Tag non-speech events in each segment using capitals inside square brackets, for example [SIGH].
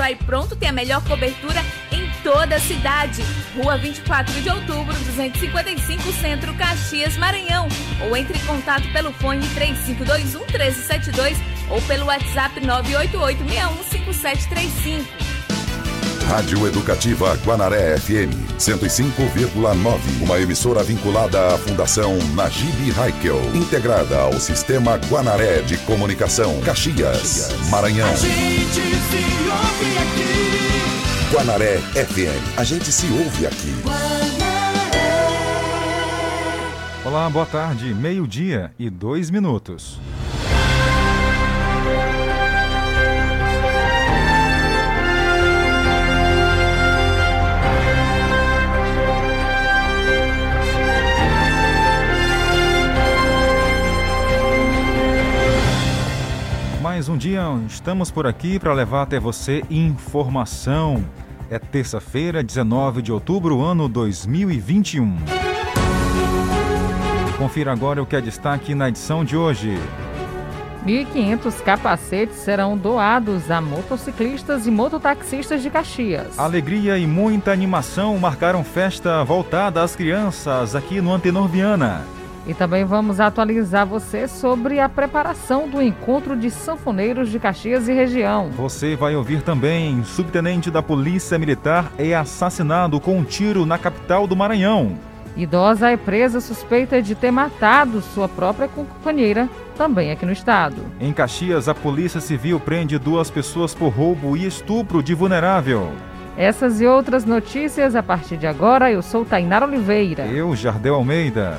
Aí Pronto tem a melhor cobertura em toda a cidade. Rua 24 de outubro, 255 Centro, Caxias, Maranhão. Ou entre em contato pelo fone 3521 1372 ou pelo WhatsApp 988 615735. Rádio Educativa Guanaré FM 105,9. Uma emissora vinculada à Fundação Najib Haikel, integrada ao Sistema Guanaré de Comunicação, Caxias, Maranhão. A gente se ouve aqui. Guanaré FM. A gente se ouve aqui. Olá, boa tarde. Meio-dia e dois minutos. Mais um dia estamos por aqui para levar até você informação. É terça-feira, 19 de outubro, ano 2021. Confira agora o que é destaque na edição de hoje. 1.500 capacetes serão doados a motociclistas e mototaxistas de Caxias. Alegria e muita animação marcaram festa voltada às crianças aqui no Antenor Viana. E também vamos atualizar você sobre a preparação do encontro de sanfoneiros de Caxias e região. Você vai ouvir também: subtenente da Polícia Militar é assassinado com um tiro na capital do Maranhão. Idosa é presa suspeita de ter matado sua própria companheira, também aqui no estado. Em Caxias, a Polícia Civil prende duas pessoas por roubo e estupro de vulnerável. Essas e outras notícias a partir de agora. Eu sou Tainara Oliveira. Eu, Jardel Almeida.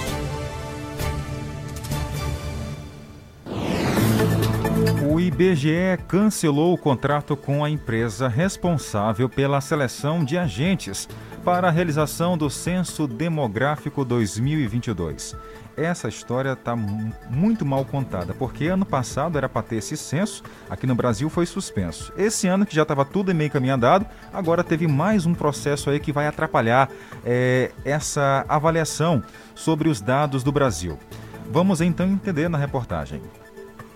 IBGE cancelou o contrato com a empresa responsável pela seleção de agentes para a realização do Censo Demográfico 2022. Essa história está muito mal contada, porque ano passado era para ter esse censo, aqui no Brasil foi suspenso. Esse ano, que já estava tudo meio caminho andado, agora teve mais um processo aí que vai atrapalhar é, essa avaliação sobre os dados do Brasil. Vamos então entender na reportagem.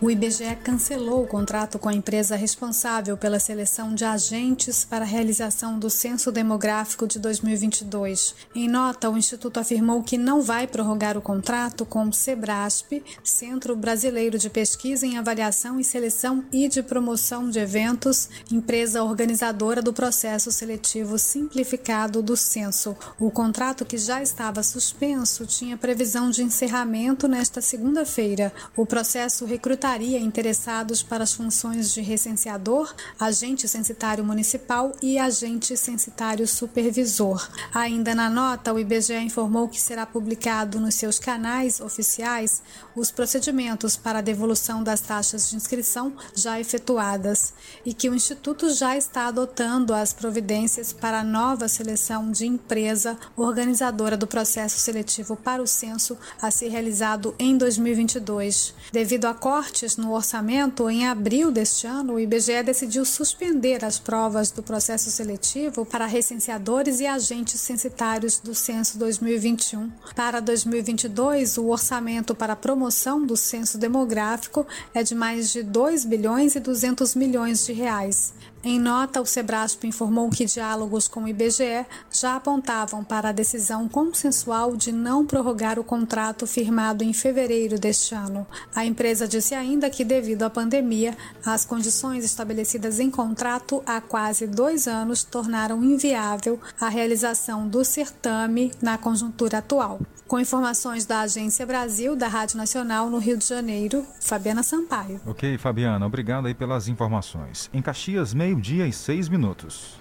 O IBGE cancelou o contrato com a empresa responsável pela seleção de agentes para a realização do Censo Demográfico de 2022. Em nota, o Instituto afirmou que não vai prorrogar o contrato com o SEBRASP, Centro Brasileiro de Pesquisa em Avaliação e Seleção e de Promoção de Eventos, empresa organizadora do processo seletivo simplificado do censo. O contrato, que já estava suspenso, tinha previsão de encerramento nesta segunda-feira. O processo recrutamento tributaria interessados para as funções de recenseador, agente censitário municipal e agente censitário supervisor. Ainda na nota, o IBGE informou que será publicado nos seus canais oficiais os procedimentos para a devolução das taxas de inscrição já efetuadas e que o Instituto já está adotando as providências para a nova seleção de empresa organizadora do processo seletivo para o censo a ser realizado em 2022. Devido a corte no orçamento, em abril deste ano, o IBGE decidiu suspender as provas do processo seletivo para recenseadores e agentes censitários do censo 2021. Para 2022, o orçamento para a promoção do censo demográfico é de mais de 2 bilhões e 200 milhões de reais. Em nota, o Sebrasp informou que diálogos com o IBGE já apontavam para a decisão consensual de não prorrogar o contrato firmado em fevereiro deste ano. A empresa disse ainda que, devido à pandemia, as condições estabelecidas em contrato há quase dois anos tornaram inviável a realização do certame na conjuntura atual. Com informações da Agência Brasil, da Rádio Nacional no Rio de Janeiro, Fabiana Sampaio. Ok, Fabiana, obrigado aí pelas informações. Em Caxias, meio-dia e seis minutos.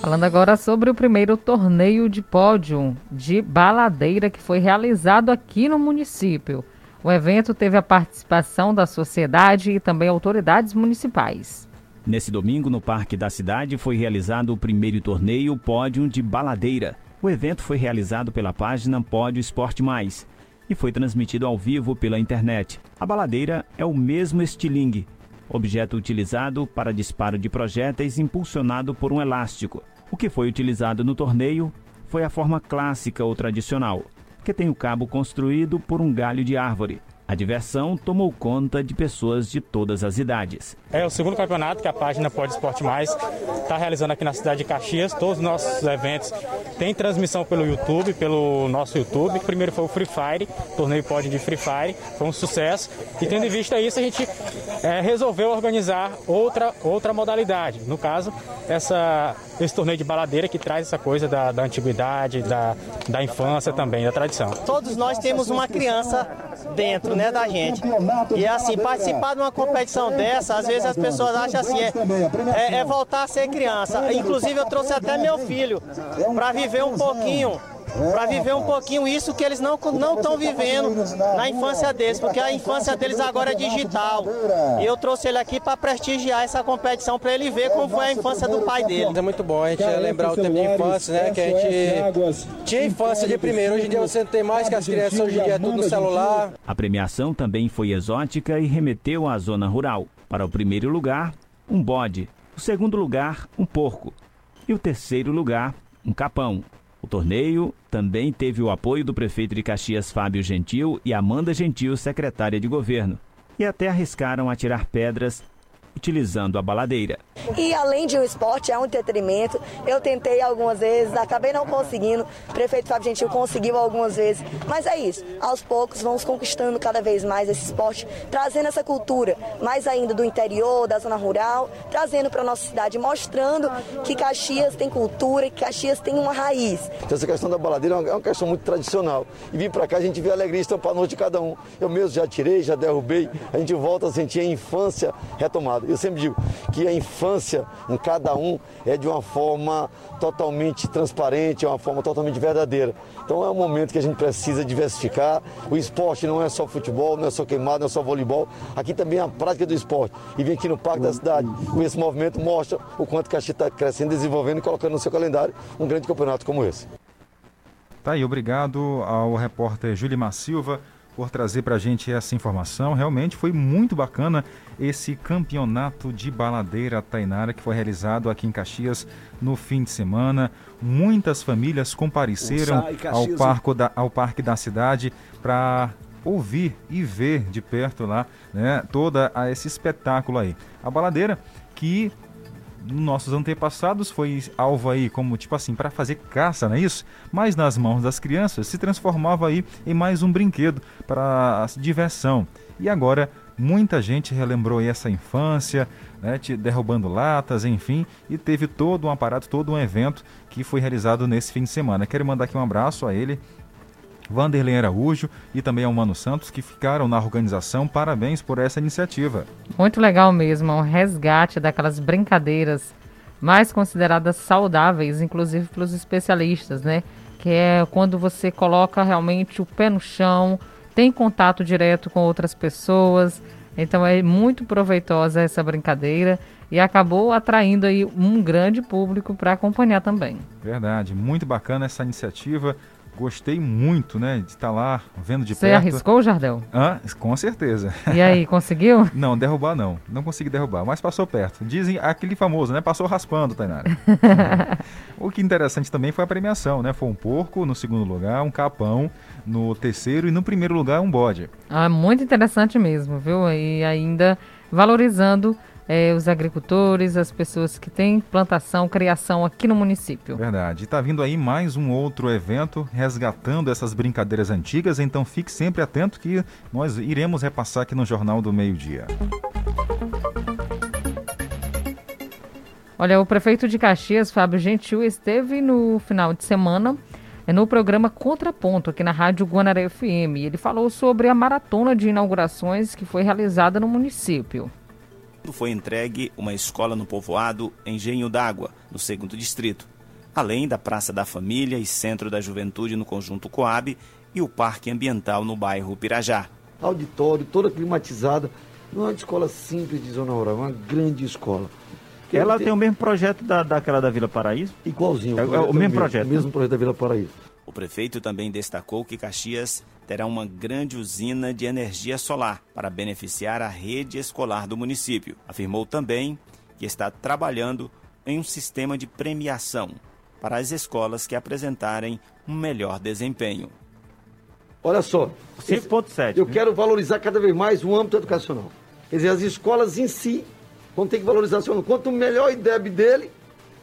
Falando agora sobre o primeiro torneio de pódio de baladeira que foi realizado aqui no município. O evento teve a participação da sociedade e também autoridades municipais. Nesse domingo, no Parque da Cidade, foi realizado o primeiro torneio Pódio de Baladeira. O evento foi realizado pela página Pódio Esporte Mais e foi transmitido ao vivo pela internet. A baladeira é o mesmo estilingue, objeto utilizado para disparo de projéteis impulsionado por um elástico. O que foi utilizado no torneio foi a forma clássica ou tradicional, que tem o cabo construído por um galho de árvore. A diversão tomou conta de pessoas de todas as idades. É o segundo campeonato que a página Pode Esporte Mais está realizando aqui na cidade de Caxias. Todos os nossos eventos têm transmissão pelo YouTube, pelo nosso YouTube. O primeiro foi o Free Fire, torneio Pode de Free Fire, foi um sucesso. E tendo em vista isso, a gente é, resolveu organizar outra, outra modalidade. No caso, essa, esse torneio de baladeira que traz essa coisa da, da antiguidade, da, da infância também, da tradição. Todos nós temos uma criança dentro né, da gente. E assim, participar de uma competição dessa, às vezes as pessoas acham assim, é, é, é voltar a ser criança. Inclusive eu trouxe até meu filho para viver um pouquinho para viver um pouquinho isso que eles não não estão vivendo na infância deles, porque a infância deles agora é digital. E eu trouxe ele aqui para prestigiar essa competição para ele ver como foi a infância do pai dele. É muito bom a gente lembrar o tempo de infância, né? Que a gente tinha infância de primeiro. Hoje em dia você não tem mais que as crianças hoje em dia é tudo no celular. A premiação também foi exótica e remeteu à zona rural. Para o primeiro lugar, um bode. O segundo lugar, um porco. E o terceiro lugar, um capão. O torneio também teve o apoio do prefeito de Caxias, Fábio Gentil, e Amanda Gentil, secretária de governo. E até arriscaram atirar pedras utilizando a baladeira. E além de um esporte, é um entretenimento. Eu tentei algumas vezes, acabei não conseguindo. O prefeito Fábio Gentil conseguiu algumas vezes. Mas é isso. Aos poucos vamos conquistando cada vez mais esse esporte, trazendo essa cultura mais ainda do interior, da zona rural, trazendo para nossa cidade, mostrando que Caxias tem cultura, que Caxias tem uma raiz. Então, essa questão da baladeira é uma questão muito tradicional. E vir para cá a gente vê a alegria estampar a noite de cada um. Eu mesmo já tirei, já derrubei. A gente volta a sentir a infância retomada. Eu sempre digo que a infância em cada um é de uma forma totalmente transparente, é uma forma totalmente verdadeira. Então é um momento que a gente precisa diversificar. O esporte não é só futebol, não é só queimado, não é só voleibol. Aqui também é a prática do esporte. E vir aqui no Parque da Cidade com esse movimento mostra o quanto Caxias está crescendo, desenvolvendo e colocando no seu calendário um grande campeonato como esse. Tá aí, obrigado ao repórter Júlio Silva por trazer para a gente essa informação. Realmente foi muito bacana esse campeonato de baladeira Tainara que foi realizado aqui em Caxias no fim de semana. Muitas famílias compareceram ao, parco da, ao Parque da Cidade para ouvir e ver de perto lá né, toda esse espetáculo aí. A baladeira que nossos antepassados foi alvo aí como tipo assim para fazer caça, não é isso? Mas nas mãos das crianças se transformava aí em mais um brinquedo para diversão. E agora muita gente relembrou essa infância, né, derrubando latas, enfim, e teve todo um aparato, todo um evento que foi realizado nesse fim de semana. Quero mandar aqui um abraço a ele, Vanderlei Araújo e também ao Mano Santos, que ficaram na organização. Parabéns por essa iniciativa. Muito legal mesmo, um resgate daquelas brincadeiras mais consideradas saudáveis, inclusive pelos especialistas, né? Que é quando você coloca realmente o pé no chão, tem contato direto com outras pessoas. Então é muito proveitosa essa brincadeira e acabou atraindo aí um grande público para acompanhar também. Verdade, muito bacana essa iniciativa. Gostei muito, né, de estar lá vendo de Você perto. Você arriscou, Jardel? Ah, com certeza. E aí, [LAUGHS] conseguiu? não, derrubar não. Não consegui derrubar, mas passou perto. Dizem aquele famoso, né? Passou raspando, Tainara. [LAUGHS] o que interessante também foi a premiação, né? Foi um porco no segundo lugar, um capão no terceiro e no primeiro lugar um bode. Ah, muito interessante mesmo, viu? E ainda valorizando é, os agricultores, as pessoas que têm plantação, criação aqui no município. Verdade. Está vindo aí mais um outro evento resgatando essas brincadeiras antigas, então fique sempre atento que nós iremos repassar aqui no Jornal do Meio-Dia. Olha, o prefeito de Caxias, Fábio Gentil, esteve no final de semana é, no programa Contraponto, aqui na Rádio Guanaré FM. Ele falou sobre a maratona de inaugurações que foi realizada no município foi entregue uma escola no povoado Engenho d'Água, no segundo distrito, além da Praça da Família e Centro da Juventude no conjunto Coab e o Parque Ambiental no bairro Pirajá. auditório, toda climatizada. Não é uma escola simples de zona rural, é uma grande escola. Ela tem... tem o mesmo projeto da, daquela da Vila Paraíso? Igualzinho. É, é o, mesmo projeto. O mesmo projeto da Vila Paraíso. O prefeito também destacou que Caxias terá uma grande usina de energia solar para beneficiar a rede escolar do município. Afirmou também que está trabalhando em um sistema de premiação para as escolas que apresentarem um melhor desempenho. Olha só, 5.7. Eu né? quero valorizar cada vez mais o âmbito educacional. Quer dizer, as escolas em si vão ter que valorizar seu aluno. Quanto melhor o IDEB dele,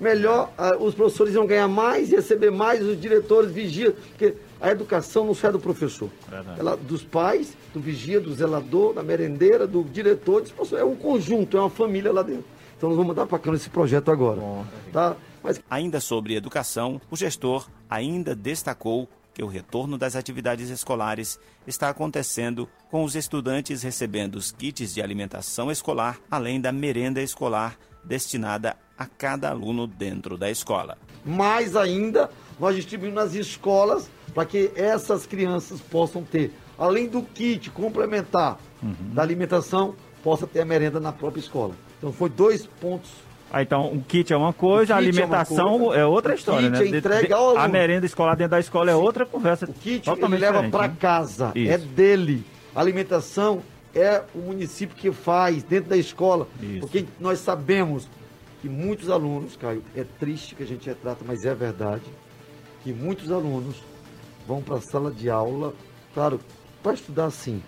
melhor uh, os professores vão ganhar mais, receber mais, os diretores vigiam. Porque a educação não sai do professor. Ela, dos pais, do vigia, do zelador, da merendeira, do diretor. É um conjunto, é uma família lá dentro. Então nós vamos mandar para cá esse projeto agora. Bom. Tá? Mas... Ainda sobre educação, o gestor ainda destacou que o retorno das atividades escolares está acontecendo com os estudantes recebendo os kits de alimentação escolar, além da merenda escolar destinada a cada aluno dentro da escola. Mais ainda, nós distribuímos nas escolas para que essas crianças possam ter, além do kit complementar uhum. da alimentação, possa ter a merenda na própria escola. Então foi dois pontos ah, então, o kit é uma coisa, a alimentação é, coisa, é, outra história, né? Entrega ao a merenda escolar dentro da escola é outra conversa. O kit ele leva para né? casa, é Isso. é dele. A alimentação é o município que faz dentro da escola. Isso. Porque nós sabemos que muitos alunos, Caio, é triste que a gente retrata, mas é verdade, que muitos alunos vão para a sala de aula, claro, para estudar sim,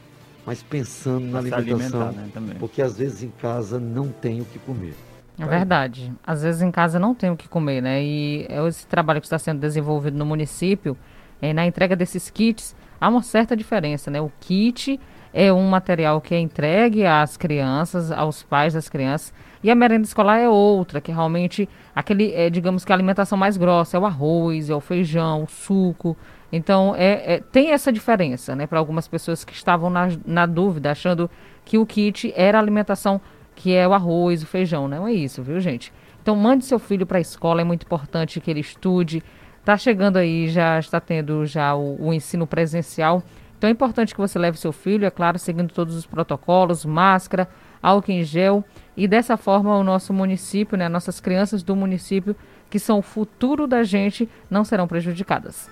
mas pensando pra na alimentação, né, porque às vezes em casa não tem o que comer. É verdade. Às vezes em casa não tem o que comer, né? E é esse trabalho que está sendo desenvolvido no município, é, na entrega desses kits, há uma certa diferença, né? O kit é um material que é entregue às crianças, aos pais das crianças, e a merenda escolar é outra, que realmente aquele, é, digamos que a alimentação mais grossa é o arroz, é o feijão, o suco. Então é, é tem essa diferença, né? Para algumas pessoas que estavam na, na dúvida, achando que o kit era alimentação que é o arroz, o feijão. Não é isso, viu, gente? Então mande seu filho para a escola, é muito importante que ele estude. Está chegando aí, já está tendo já o, o, ensino presencial. Então é importante que você leve seu filho, é claro, seguindo todos os protocolos, máscara, álcool em gel. E dessa forma o nosso município, né, nossas crianças do município, que são o futuro da gente, não serão prejudicadas.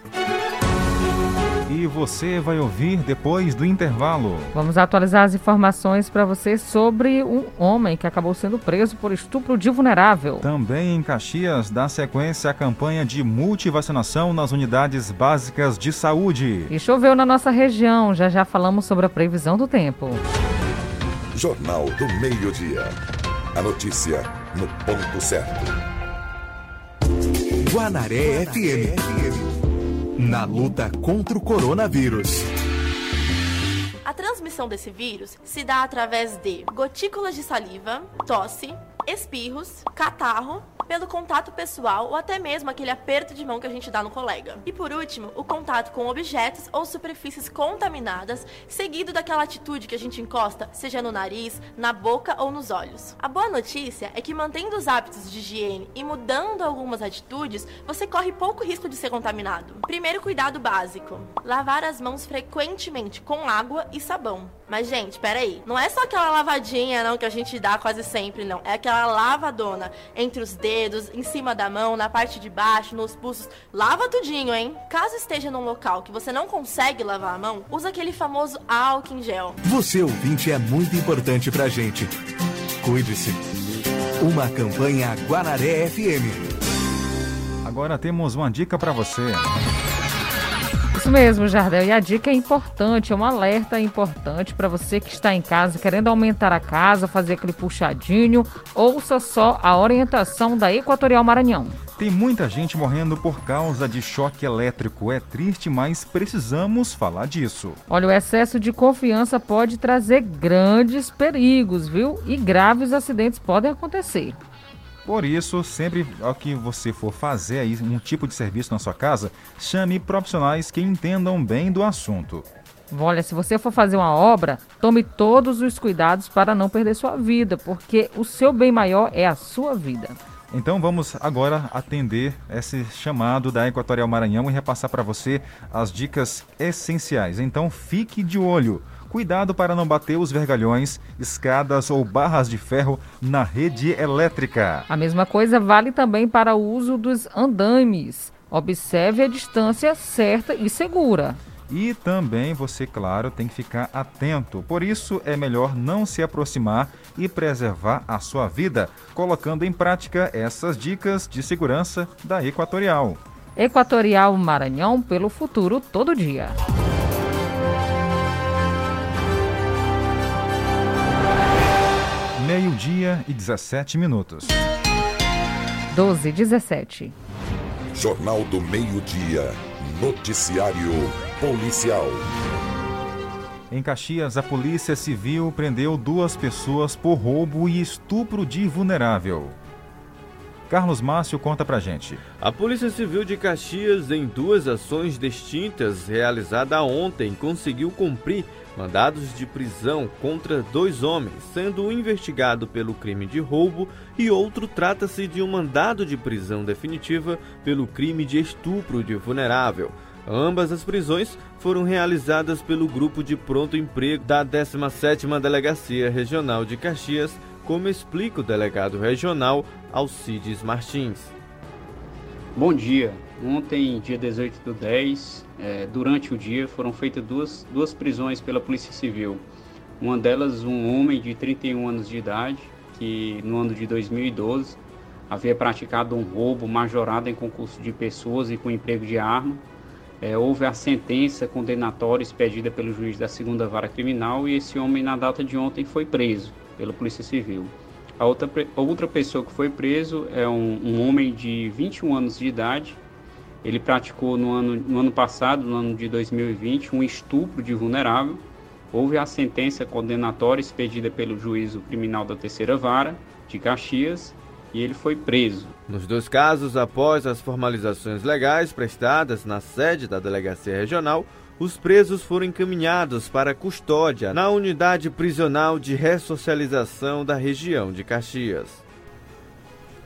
E você vai ouvir depois do intervalo. Vamos atualizar as informações para você sobre um homem que acabou sendo preso por estupro de vulnerável. Também em Caxias dá sequência à campanha de multivacinação nas unidades básicas de saúde. E choveu na nossa região, já já falamos sobre a previsão do tempo. Jornal do Meio-Dia. A notícia no ponto certo. Guanaré FM na luta contra o coronavírus. A transmissão desse vírus se dá através de gotículas de saliva, tosse, espirros, catarro pelo contato pessoal ou até mesmo aquele aperto de mão que a gente dá no colega. E por último, o contato com objetos ou superfícies contaminadas, seguido daquela atitude que a gente encosta, seja no nariz, na boca ou nos olhos. A boa notícia é que mantendo os hábitos de higiene e mudando algumas atitudes, você corre pouco risco de ser contaminado. Primeiro cuidado básico: lavar as mãos frequentemente com água e sabão. Mas, gente, peraí. Não é só aquela lavadinha, não, que a gente dá quase sempre, não. É aquela lavadona entre os dedos, em cima da mão, na parte de baixo, nos pulsos. Lava tudinho, hein? Caso esteja num local que você não consegue lavar a mão, usa aquele famoso álcool em gel. Você, ouvinte, é muito importante pra gente. Cuide-se. Uma campanha Guanaré FM. Agora temos uma dica para você. Mesmo, Jardel. E a dica é importante, é um alerta importante para você que está em casa querendo aumentar a casa, fazer aquele puxadinho. Ouça só a orientação da Equatorial Maranhão. Tem muita gente morrendo por causa de choque elétrico. É triste, mas precisamos falar disso. Olha, o excesso de confiança pode trazer grandes perigos, viu? E graves acidentes podem acontecer. Por isso, sempre que você for fazer aí um tipo de serviço na sua casa, chame profissionais que entendam bem do assunto. Olha, se você for fazer uma obra, tome todos os cuidados para não perder sua vida, porque o seu bem maior é a sua vida. Então vamos agora atender esse chamado da Equatorial Maranhão e repassar para você as dicas essenciais. Então fique de olho Cuidado para não bater os vergalhões, escadas ou barras de ferro na rede elétrica. A mesma coisa vale também para o uso dos andames. Observe a distância certa e segura. E também você, claro, tem que ficar atento. Por isso é melhor não se aproximar e preservar a sua vida, colocando em prática essas dicas de segurança da Equatorial. Equatorial Maranhão pelo futuro todo dia. Meio-dia e 17 minutos. 12 e 17. Jornal do Meio-Dia. Noticiário Policial. Em Caxias, a Polícia Civil prendeu duas pessoas por roubo e estupro de vulnerável. Carlos Márcio conta pra gente. A Polícia Civil de Caxias, em duas ações distintas realizadas ontem, conseguiu cumprir mandados de prisão contra dois homens, sendo um investigado pelo crime de roubo e outro trata-se de um mandado de prisão definitiva pelo crime de estupro de vulnerável. Ambas as prisões foram realizadas pelo grupo de pronto emprego da 17ª Delegacia Regional de Caxias, como explica o delegado regional Alcides Martins. Bom dia. Ontem, dia 18 do 10, é, durante o dia, foram feitas duas, duas prisões pela Polícia Civil. Uma delas, um homem de 31 anos de idade, que no ano de 2012 havia praticado um roubo majorado em concurso de pessoas e com emprego de arma. É, houve a sentença condenatória expedida pelo juiz da segunda vara criminal e esse homem, na data de ontem, foi preso pela Polícia Civil. A outra, outra pessoa que foi preso é um, um homem de 21 anos de idade, ele praticou no ano, no ano passado, no ano de 2020, um estupro de vulnerável. Houve a sentença condenatória expedida pelo juízo criminal da terceira vara de Caxias e ele foi preso. Nos dois casos, após as formalizações legais prestadas na sede da delegacia regional, os presos foram encaminhados para custódia na unidade prisional de ressocialização da região de Caxias.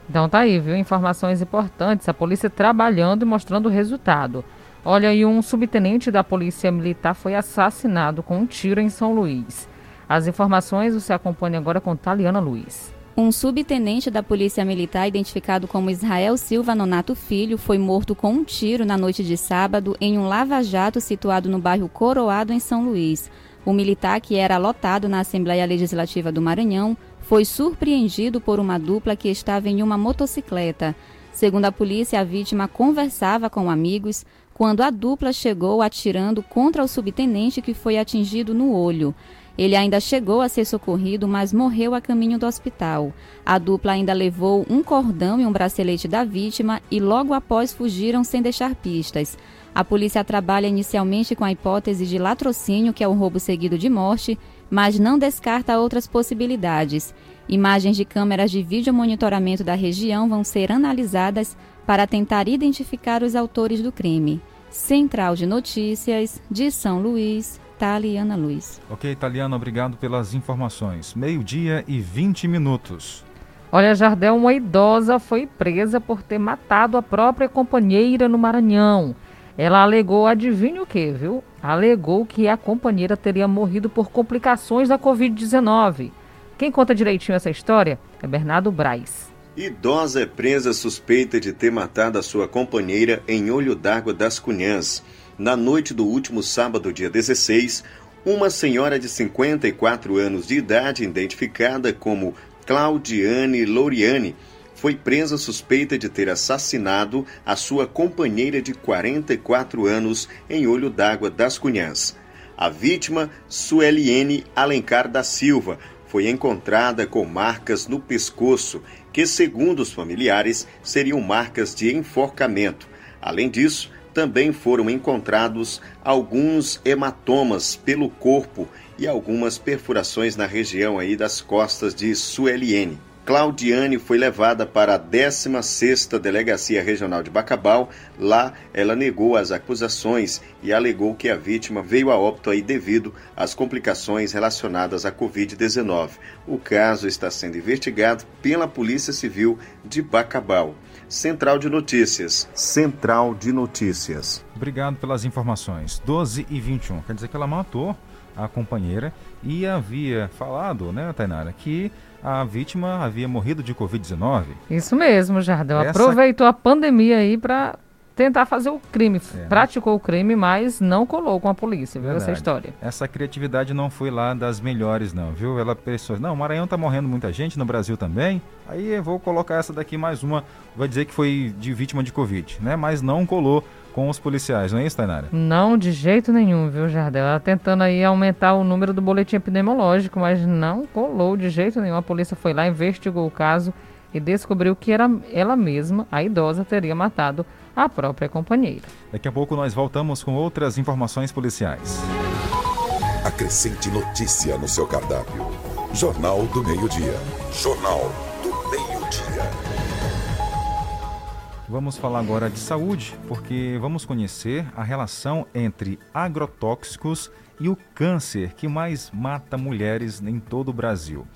Então tá aí, viu? Informações importantes. A polícia trabalhando e mostrando o resultado. Olha, e um subtenente da Polícia Militar foi assassinado com um tiro em São Luís. As informações você acompanha agora com Taliana Luiz. Um subtenente da Polícia Militar, identificado como Israel Silva Nonato Filho, foi morto com um tiro na noite de sábado em um lava-jato situado no bairro Coroado, em São Luís. O militar, que era lotado na Assembleia Legislativa do Maranhão, foi surpreendido por uma dupla que estava em uma motocicleta. Segundo a polícia, a vítima conversava com amigos quando a dupla chegou atirando contra o subtenente que foi atingido no olho. Ele ainda chegou a ser socorrido, mas morreu a caminho do hospital. A dupla ainda levou um cordão e um bracelete da vítima e logo após fugiram sem deixar pistas. A polícia trabalha inicialmente com a hipótese de latrocínio, que é o roubo seguido de morte, mas não descarta outras possibilidades. Imagens de câmeras de vídeo monitoramento da região vão ser analisadas para tentar identificar os autores do crime. Central de Notícias de São Luís, Taliana Luiz. Ok, Taliana, obrigado pelas informações. Meio-dia e 20 minutos. Olha, Jardel, uma idosa foi presa por ter matado a própria companheira no Maranhão. Ela alegou, adivinha o que, viu? Alegou que a companheira teria morrido por complicações da Covid-19. Quem conta direitinho essa história é Bernardo Braz. Idosa é presa suspeita de ter matado a sua companheira em Olho d'Água das Cunhãs. Na noite do último sábado, dia 16, uma senhora de 54 anos de idade, identificada como Claudiane Loriane, foi presa suspeita de ter assassinado a sua companheira de 44 anos em Olho d'Água das Cunhãs. A vítima, Sueliene Alencar da Silva, foi encontrada com marcas no pescoço, que, segundo os familiares, seriam marcas de enforcamento. Além disso, também foram encontrados alguns hematomas pelo corpo e algumas perfurações na região aí das costas de Sueliene. Claudiane foi levada para a 16ª Delegacia Regional de Bacabal. Lá, ela negou as acusações e alegou que a vítima veio a óbito aí devido às complicações relacionadas à Covid-19. O caso está sendo investigado pela Polícia Civil de Bacabal. Central de Notícias. Central de Notícias. Obrigado pelas informações. 12 e 21. Quer dizer que ela matou a companheira e havia falado, né, Tainara, que a vítima havia morrido de Covid-19. Isso mesmo, Jardel. Essa... Aproveitou a pandemia aí para tentar fazer o crime. É. Praticou o crime, mas não colou com a polícia, viu, Verdade. essa história. Essa criatividade não foi lá das melhores, não, viu? Ela pensou, não, o Maranhão tá morrendo muita gente, no Brasil também, aí eu vou colocar essa daqui mais uma, vai dizer que foi de vítima de Covid, né? Mas não colou com os policiais, não é isso, Tainara? Não, de jeito nenhum, viu, Jardel? Ela tentando aí aumentar o número do boletim epidemiológico, mas não colou de jeito nenhum. A polícia foi lá, investigou o caso e descobriu que era ela mesma, a idosa, teria matado a própria companheira. Daqui a pouco nós voltamos com outras informações policiais. Acrescente notícia no seu cardápio. Jornal do Meio-Dia. Jornal do Meio-Dia. Vamos falar agora de saúde, porque vamos conhecer a relação entre agrotóxicos e o câncer que mais mata mulheres em todo o Brasil.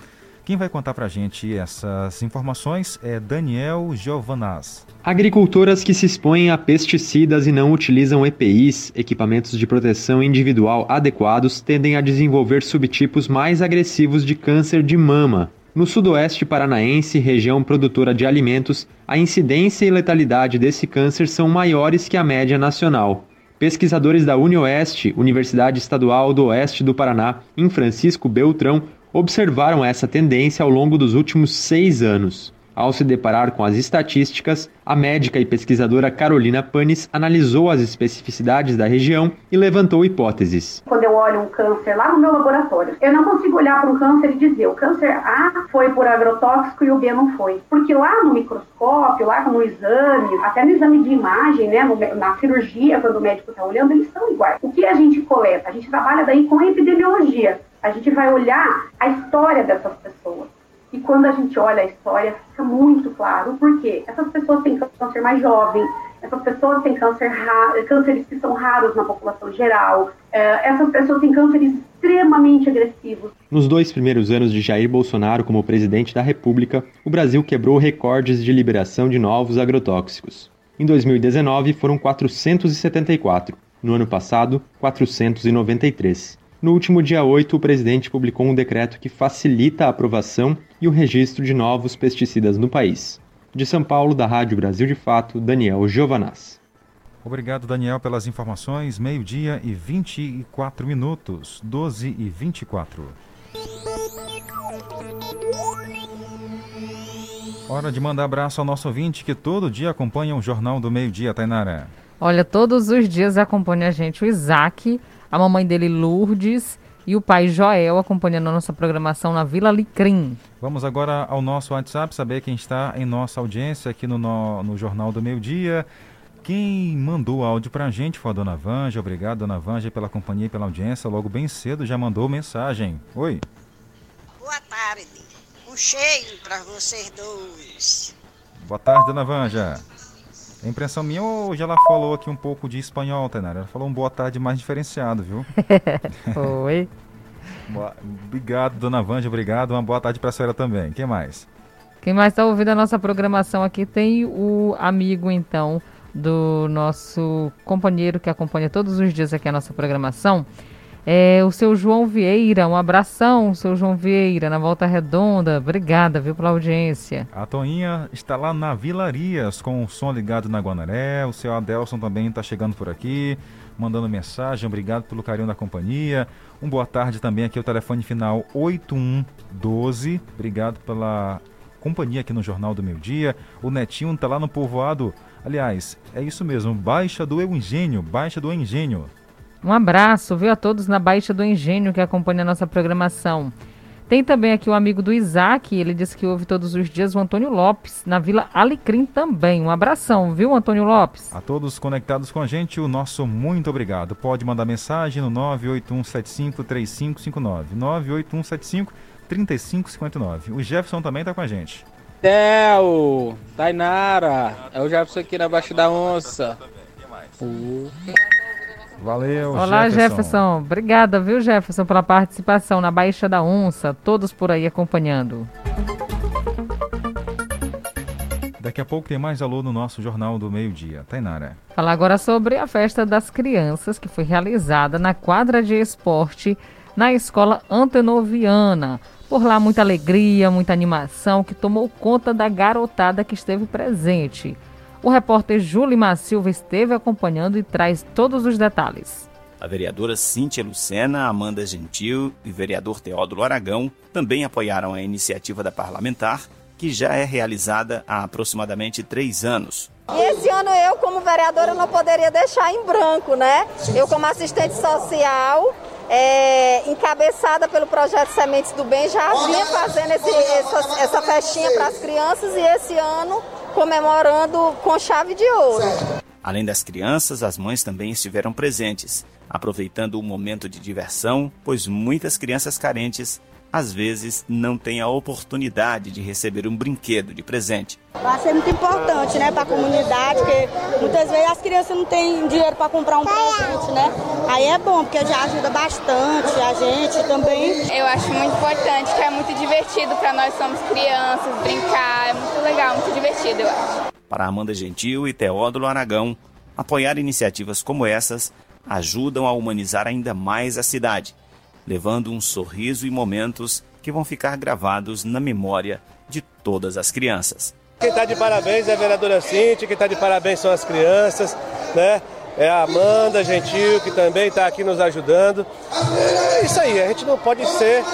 Quem vai contar para a gente essas informações é Daniel Giovanaz. Agricultoras que se expõem a pesticidas e não utilizam EPIs, equipamentos de proteção individual adequados, tendem a desenvolver subtipos mais agressivos de câncer de mama. No sudoeste paranaense, região produtora de alimentos, a incidência e letalidade desse câncer são maiores que a média nacional. Pesquisadores da UniOeste, Universidade Estadual do Oeste do Paraná, em Francisco Beltrão, observaram essa tendência ao longo dos últimos seis anos. Ao se deparar com as estatísticas, a médica e pesquisadora Carolina Panis analisou as especificidades da região e levantou hipóteses. Quando eu olho um câncer lá no meu laboratório, eu não consigo olhar para um câncer e dizer o câncer A foi por agrotóxico e o B não foi. Porque lá no microscópio, lá no exame, até no exame de imagem, né, na cirurgia, quando o médico está olhando, eles são iguais. O que a gente coleta? A gente trabalha daí com epidemiologia. A gente vai olhar a história dessas pessoas. E quando a gente olha a história, fica muito claro porque essas pessoas têm câncer mais jovem, essas pessoas têm câncer cânceres que são raros na população geral, é, essas pessoas têm cânceres extremamente agressivos. Nos dois primeiros anos de Jair Bolsonaro como presidente da República, o Brasil quebrou recordes de liberação de novos agrotóxicos. Em 2019 foram 474, no ano passado, 493. No último dia 8, o presidente publicou um decreto que facilita a aprovação e o registro de novos pesticidas no país. De São Paulo, da Rádio Brasil de Fato, Daniel Giovanaz. Obrigado, Daniel, pelas informações. Meio-dia e 24 minutos, 12 e 24. Hora de mandar abraço ao nosso ouvinte que todo dia acompanha o Jornal do Meio-Dia, Tainara. Olha, todos os dias acompanha a gente o Isaac a mamãe dele Lourdes e o pai Joel acompanhando a nossa programação na Vila Licrim. Vamos agora ao nosso WhatsApp, saber quem está em nossa audiência aqui no, no, no Jornal do Meio Dia. Quem mandou áudio para a gente foi a Dona Vanja. Obrigado, Dona Vanja, pela companhia e pela audiência. Logo bem cedo já mandou mensagem. Oi. Boa tarde. Um cheiro para vocês dois. Boa tarde, Dona Vanja. A impressão minha, hoje ela falou aqui um pouco de espanhol, Tainara. Ela falou um boa tarde mais diferenciado, viu? [LAUGHS] Oi. obrigado, dona Vanja, obrigado. Uma boa tarde para a senhora também. Quem mais? Quem mais está ouvindo a nossa programação aqui tem o amigo, então, do nosso companheiro que acompanha todos os dias aqui a nossa programação. É o seu João Vieira, um abração, seu João Vieira, na Volta Redonda. Obrigada, viu, pela audiência. A Toinha está lá na Vilarias, com o som ligado na Guanaré. O seu Adelson também está chegando por aqui, mandando mensagem. Obrigado pelo carinho da companhia. Um boa tarde também aqui, o telefone final 8112. Obrigado pela companhia aqui no Jornal do Meio Dia. O Netinho está lá no povoado. Aliás, é isso mesmo, Baixa do Engenho, Baixa do Engenho. Um abraço, viu, a todos na Baixa do Engenho que acompanha a nossa programação. Tem também aqui o amigo do Isaac, ele disse que ouve todos os dias o Antônio Lopes, na Vila Alecrim também. Um abração, viu, Antônio Lopes? A todos conectados com a gente, o nosso muito obrigado. Pode mandar mensagem no 981753559. 981753559. O Jefferson também está com a gente. Theo, Tainara, é o Jefferson aqui na Baixa da Onça. Uh. Valeu, Olá, Jefferson. Jefferson. Obrigada, viu, Jefferson, pela participação na Baixa da Onça. Todos por aí acompanhando. Daqui a pouco tem mais alô no nosso Jornal do Meio-Dia. Tainara. Falar agora sobre a festa das crianças que foi realizada na quadra de esporte na escola Antenoviana. Por lá, muita alegria, muita animação que tomou conta da garotada que esteve presente. O repórter Júlio Silva esteve acompanhando e traz todos os detalhes. A vereadora Cíntia Lucena, Amanda Gentil e o vereador Teódulo Aragão também apoiaram a iniciativa da parlamentar, que já é realizada há aproximadamente três anos. E esse ano eu, como vereadora, não poderia deixar em branco, né? Eu, como assistente social, é, encabeçada pelo projeto Sementes do Bem, já vinha fazendo esse, essa, essa festinha para as crianças e esse ano comemorando com chave de ouro. Além das crianças, as mães também estiveram presentes, aproveitando o momento de diversão, pois muitas crianças carentes às vezes não têm a oportunidade de receber um brinquedo de presente. Vai ser muito importante, né, para a comunidade, porque muitas vezes as crianças não têm dinheiro para comprar um presente, né? Aí é bom, porque já ajuda bastante a gente também. Eu acho muito importante, que é muito divertido para nós somos crianças, brincar, é muito legal, muito divertido, eu acho. Para Amanda Gentil e Teódulo Aragão, apoiar iniciativas como essas ajudam a humanizar ainda mais a cidade levando um sorriso e momentos que vão ficar gravados na memória de todas as crianças. Quem está de parabéns é a vereadora Cintia, quem está de parabéns são as crianças, né? É a Amanda Gentil, que também está aqui nos ajudando. É isso aí, a gente não pode ser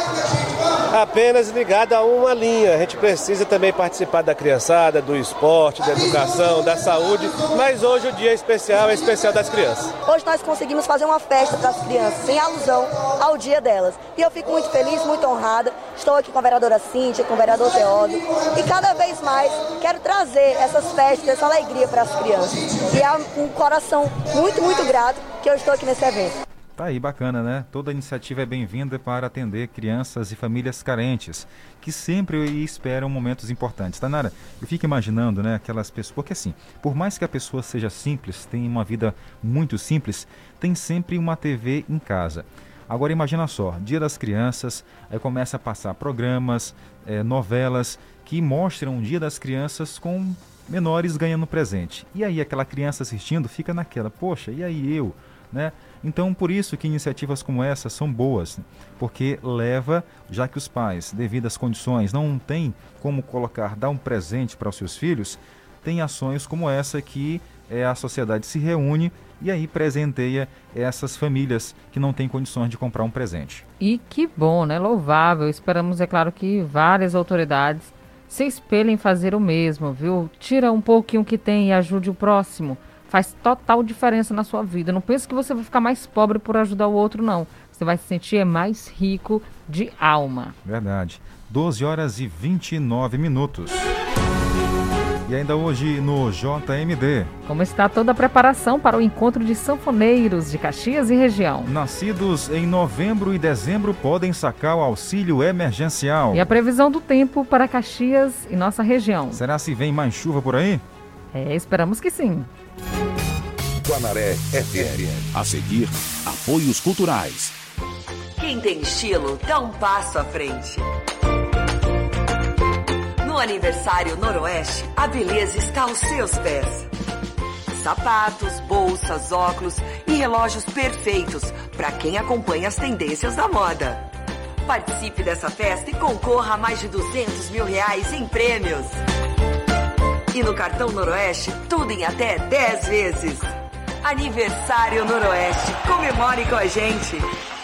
apenas ligado a uma linha. A gente precisa também participar da criançada, do esporte, da educação, da saúde. Mas hoje o dia é especial, é especial das crianças. Hoje nós conseguimos fazer uma festa para as crianças, em alusão ao dia delas. E eu fico muito feliz, muito honrada. Estou aqui com a vereadora Cíntia, com o vereador Teódo. E cada vez mais quero trazer essas festas, essa alegria para as crianças. E é um coração muito, muito grato que eu estou aqui nesse evento. Tá aí, bacana, né? Toda iniciativa é bem-vinda para atender crianças e famílias carentes, que sempre esperam momentos importantes. Tanara, eu fico imaginando, né, aquelas pessoas, porque assim, por mais que a pessoa seja simples, tenha uma vida muito simples, tem sempre uma TV em casa. Agora imagina só, Dia das Crianças, aí começa a passar programas, é, novelas que mostram o Dia das Crianças com menores ganhando presente. E aí aquela criança assistindo fica naquela, poxa, e aí eu, né? Então, por isso que iniciativas como essa são boas, porque leva, já que os pais, devido às condições, não têm como colocar, dar um presente para os seus filhos, tem ações como essa que é, a sociedade se reúne e aí presenteia essas famílias que não têm condições de comprar um presente. E que bom, né? Louvável. Esperamos, é claro, que várias autoridades se espelhem em fazer o mesmo, viu? Tira um pouquinho que tem e ajude o próximo faz total diferença na sua vida. Não pense que você vai ficar mais pobre por ajudar o outro, não. Você vai se sentir mais rico de alma. Verdade. 12 horas e 29 minutos. E ainda hoje no JMD. Como está toda a preparação para o encontro de sanfoneiros de Caxias e região? Nascidos em novembro e dezembro podem sacar o auxílio emergencial. E a previsão do tempo para Caxias e nossa região? Será se vem mais chuva por aí? É, esperamos que sim. Guanaré FM. A seguir, apoios culturais. Quem tem estilo dá um passo à frente. No aniversário Noroeste, a beleza está aos seus pés. Sapatos, bolsas, óculos e relógios perfeitos para quem acompanha as tendências da moda. Participe dessa festa e concorra a mais de 200 mil reais em prêmios. E no cartão Noroeste, tudo em até 10 vezes. Aniversário Noroeste. Comemore com a gente.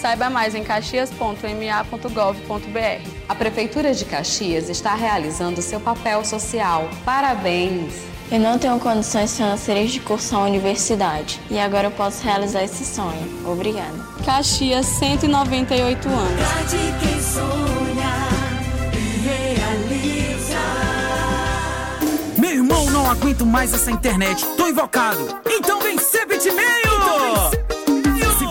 Saiba mais em caxias.ma.gov.br. A Prefeitura de Caxias está realizando seu papel social. Parabéns! Eu não tenho condições financeiras de cursar a universidade e agora eu posso realizar esse sonho. Obrigada. Caxias, 198 anos. quem sonha e realiza. Meu irmão, não aguento mais essa internet. Tô invocado. Então vem ser bitmail! Então vem ser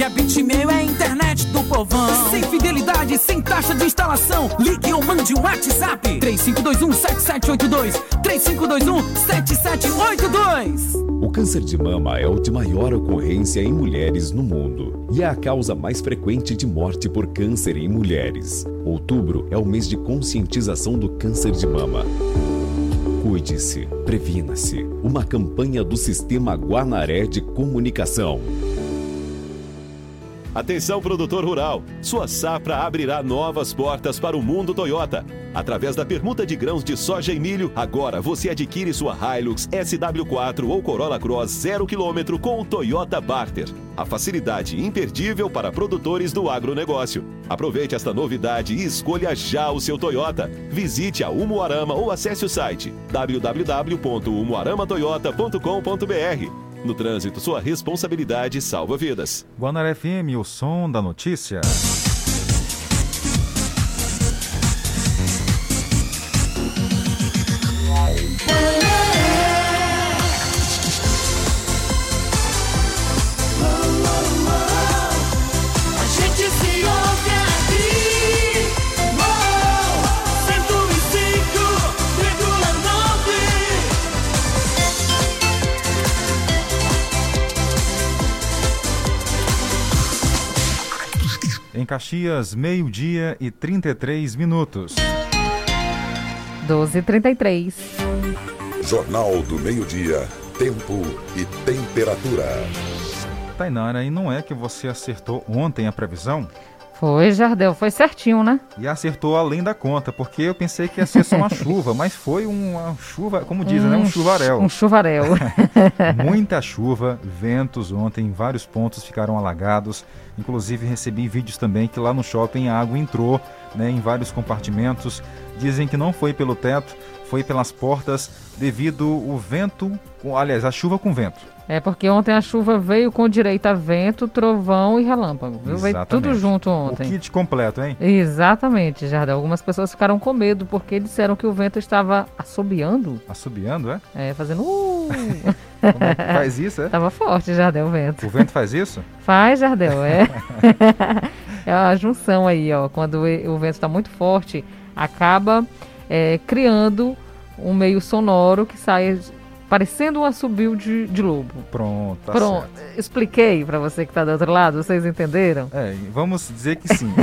Que a Bitmail é a internet do povão. Sem fidelidade, sem taxa de instalação. Ligue ou mande um WhatsApp. 3521-7782. 3521-7782. O câncer de mama é o de maior ocorrência em mulheres no mundo e é a causa mais frequente de morte por câncer em mulheres. Outubro é o mês de conscientização do câncer de mama. Cuide-se, previna-se. Uma campanha do Sistema Guanaré de Comunicação. Atenção, produtor rural! Sua safra abrirá novas portas para o mundo Toyota. Através da permuta de grãos de soja e milho, agora você adquire sua Hilux SW4 ou Corolla Cross 0 km com o Toyota Barter. A facilidade imperdível para produtores do agronegócio. Aproveite esta novidade e escolha já o seu Toyota. Visite a Umuarama ou acesse o site www.umuaramatoyota.com.br. No trânsito, sua responsabilidade salva vidas. Guanaré FM, o som da notícia. Caxias, meio-dia e 33 minutos. 12h33. Jornal do Meio-Dia. Tempo e temperatura. Tainara, e não é que você acertou ontem a previsão? Foi, Jardel, foi certinho, né? E acertou além da conta, porque eu pensei que ia ser só uma [LAUGHS] chuva, mas foi uma chuva, como dizem, né? Um chuvarel. Um chuvarel. [LAUGHS] Muita chuva, ventos ontem, em vários pontos ficaram alagados. Inclusive recebi vídeos também que lá no shopping a água entrou né, em vários compartimentos. Dizem que não foi pelo teto, foi pelas portas devido o vento, aliás, a chuva com vento. É porque ontem a chuva veio com direito a vento, trovão e relâmpago. Viu? Veio tudo junto O ontem. kit completo, hein? Exatamente, Jardel. Algumas pessoas ficaram com medo porque disseram que o vento estava assobiando. Assobiando, é? É, fazendo. Uh! É faz isso, é? [LAUGHS] Tava forte, Jardel, o vento. O vento faz isso? Faz, Jardel, é. [LAUGHS] é a junção aí, ó. Quando o vento está muito forte, acaba é, criando um meio sonoro que sai parecendo um assobio de, de lobo. Pronto, tá Pronto, certo. expliquei para você que está do outro lado, vocês entenderam? É, vamos dizer que sim.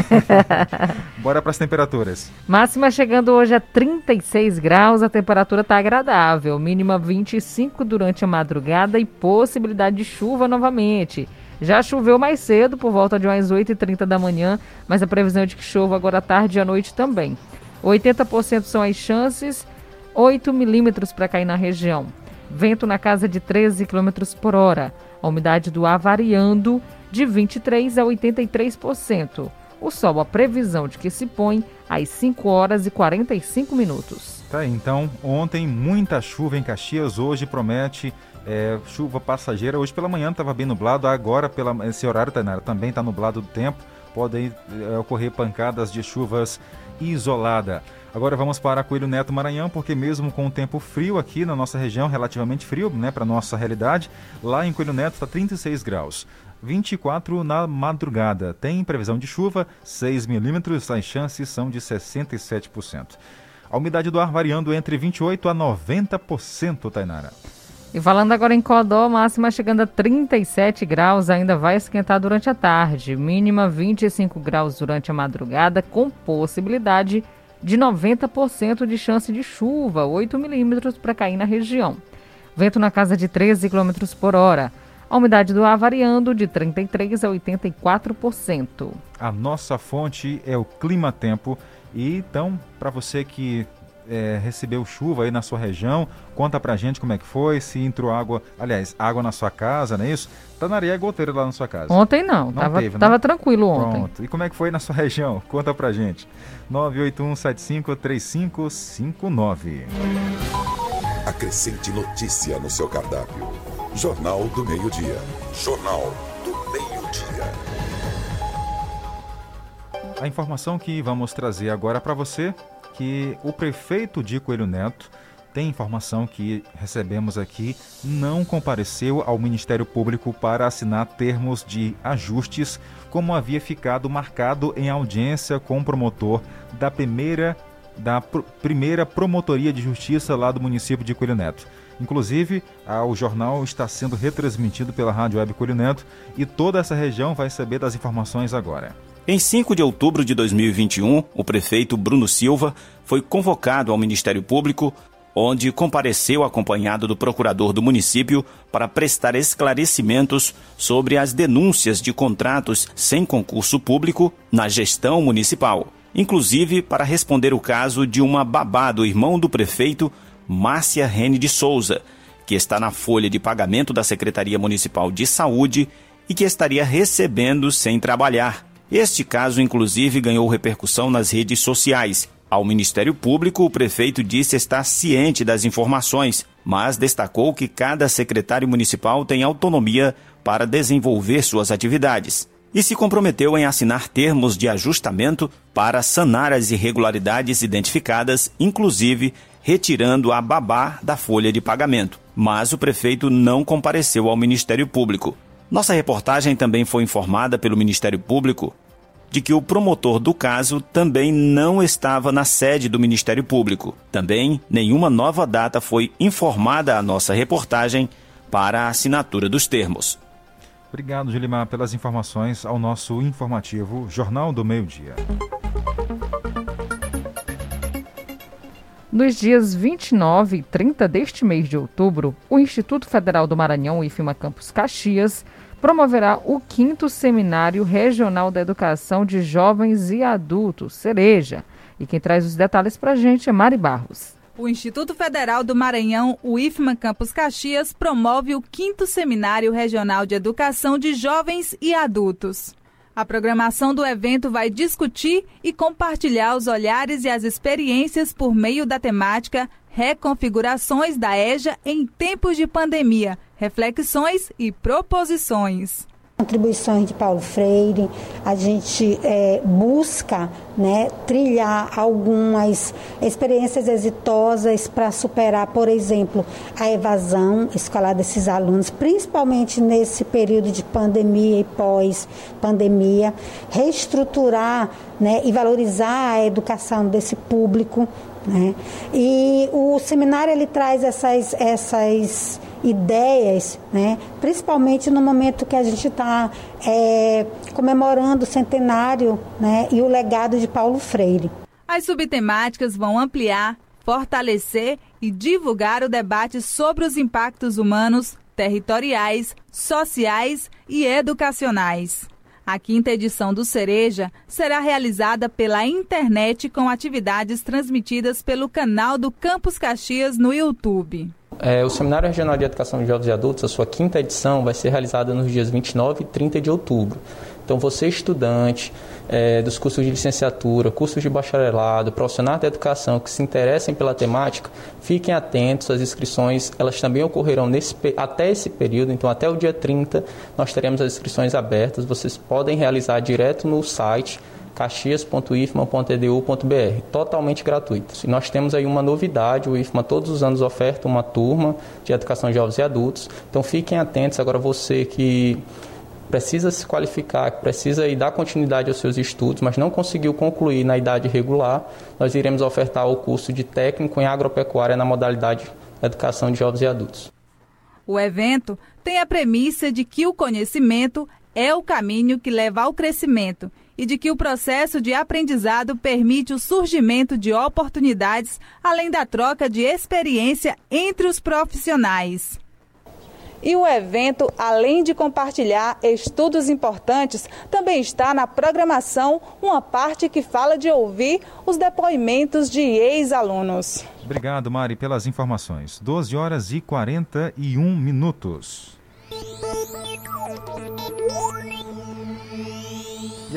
[LAUGHS] Bora para as temperaturas. Máxima chegando hoje a 36 graus, a temperatura está agradável, mínima 25 durante a madrugada e possibilidade de chuva novamente. Já choveu mais cedo, por volta de umas 8h30 da manhã, mas a previsão é de que chova agora à tarde e à noite também. 80% são as chances, 8 milímetros para cair na região. Vento na casa de 13 km por hora. A umidade do ar variando de 23% a 83%. O sol, a previsão de que se põe às 5 horas e 45 minutos. Tá aí, então, ontem muita chuva em Caxias, hoje promete é, chuva passageira. Hoje pela manhã estava bem nublado, agora pela, esse horário Tainara, também está nublado do tempo. Podem é, ocorrer pancadas de chuvas isolada. Agora vamos para Coelho Neto Maranhão, porque mesmo com o tempo frio aqui na nossa região, relativamente frio, né, para nossa realidade, lá em Coelho Neto está 36 graus. 24 na madrugada. Tem previsão de chuva, 6 milímetros, as chances são de 67%. A umidade do ar variando entre 28% a 90%, Tainara. E falando agora em Codó, máxima chegando a 37 graus, ainda vai esquentar durante a tarde. Mínima 25 graus durante a madrugada, com possibilidade de 90% de chance de chuva, 8 milímetros para cair na região. Vento na casa de 13 km por hora. A umidade do ar variando de 33% a 84%. A nossa fonte é o Clima Tempo. E então, para você que é, recebeu chuva aí na sua região, conta pra gente como é que foi, se entrou água, aliás, água na sua casa, não é isso? Tá na areia goteira lá na sua casa. Ontem não, tava, teve, né? tava tranquilo ontem. Pronto. E como é que foi na sua [LAUGHS] região? Conta pra gente. 981753559. Acrescente notícia no seu cardápio. Jornal do Meio-Dia. Jornal do Meio-Dia. A informação que vamos trazer agora para você que o prefeito de Coelho Neto tem informação que recebemos aqui, não compareceu ao Ministério Público para assinar termos de ajustes, como havia ficado marcado em audiência com o promotor da primeira da pr primeira promotoria de justiça lá do município de Coelho Neto. Inclusive, o jornal está sendo retransmitido pela Rádio Web Coelho Neto e toda essa região vai saber das informações agora. Em 5 de outubro de 2021, o prefeito Bruno Silva foi convocado ao Ministério Público, onde compareceu acompanhado do procurador do município para prestar esclarecimentos sobre as denúncias de contratos sem concurso público na gestão municipal, inclusive para responder o caso de uma babá do irmão do prefeito, Márcia Rene de Souza, que está na folha de pagamento da Secretaria Municipal de Saúde e que estaria recebendo sem trabalhar. Este caso, inclusive, ganhou repercussão nas redes sociais. Ao Ministério Público, o prefeito disse estar ciente das informações, mas destacou que cada secretário municipal tem autonomia para desenvolver suas atividades. E se comprometeu em assinar termos de ajustamento para sanar as irregularidades identificadas, inclusive retirando a babá da folha de pagamento. Mas o prefeito não compareceu ao Ministério Público. Nossa reportagem também foi informada pelo Ministério Público de que o promotor do caso também não estava na sede do Ministério Público. Também nenhuma nova data foi informada à nossa reportagem para a assinatura dos termos. Obrigado, Gilimar, pelas informações ao nosso informativo Jornal do Meio-Dia. Nos dias 29 e 30 deste mês de outubro, o Instituto Federal do Maranhão, IFMA Campus Caxias, promoverá o quinto Seminário Regional da Educação de Jovens e Adultos, Cereja. E quem traz os detalhes para a gente é Mari Barros. O Instituto Federal do Maranhão, o IFMA Campus Caxias, promove o quinto Seminário Regional de Educação de Jovens e Adultos. A programação do evento vai discutir e compartilhar os olhares e as experiências por meio da temática Reconfigurações da EJA em tempos de pandemia, reflexões e proposições contribuições de Paulo Freire, a gente é, busca né, trilhar algumas experiências exitosas para superar, por exemplo, a evasão escolar desses alunos, principalmente nesse período de pandemia e pós-pandemia, reestruturar né, e valorizar a educação desse público. Né? E o seminário ele traz essas, essas ideias, né? principalmente no momento que a gente está é, comemorando o centenário né? e o legado de Paulo Freire. As subtemáticas vão ampliar, fortalecer e divulgar o debate sobre os impactos humanos, territoriais, sociais e educacionais. A quinta edição do Cereja será realizada pela internet com atividades transmitidas pelo canal do Campus Caxias no YouTube. É, o Seminário Regional de Educação de Jovens e Adultos, a sua quinta edição, vai ser realizada nos dias 29 e 30 de outubro. Então, você estudante é, dos cursos de licenciatura, cursos de bacharelado, profissionais da educação que se interessem pela temática, fiquem atentos, as inscrições elas também ocorrerão nesse, até esse período, então até o dia 30 nós teremos as inscrições abertas, vocês podem realizar direto no site caxias.ifma.edu.br, totalmente gratuito. E nós temos aí uma novidade, o IFMA todos os anos oferta uma turma de educação de jovens e adultos, então fiquem atentos, agora você que precisa se qualificar, precisa ir dar continuidade aos seus estudos, mas não conseguiu concluir na idade regular, nós iremos ofertar o curso de técnico em agropecuária na modalidade Educação de Jovens e Adultos. O evento tem a premissa de que o conhecimento é o caminho que leva ao crescimento e de que o processo de aprendizado permite o surgimento de oportunidades, além da troca de experiência entre os profissionais. E o evento, além de compartilhar estudos importantes, também está na programação uma parte que fala de ouvir os depoimentos de ex-alunos. Obrigado, Mari, pelas informações. 12 horas e 41 minutos.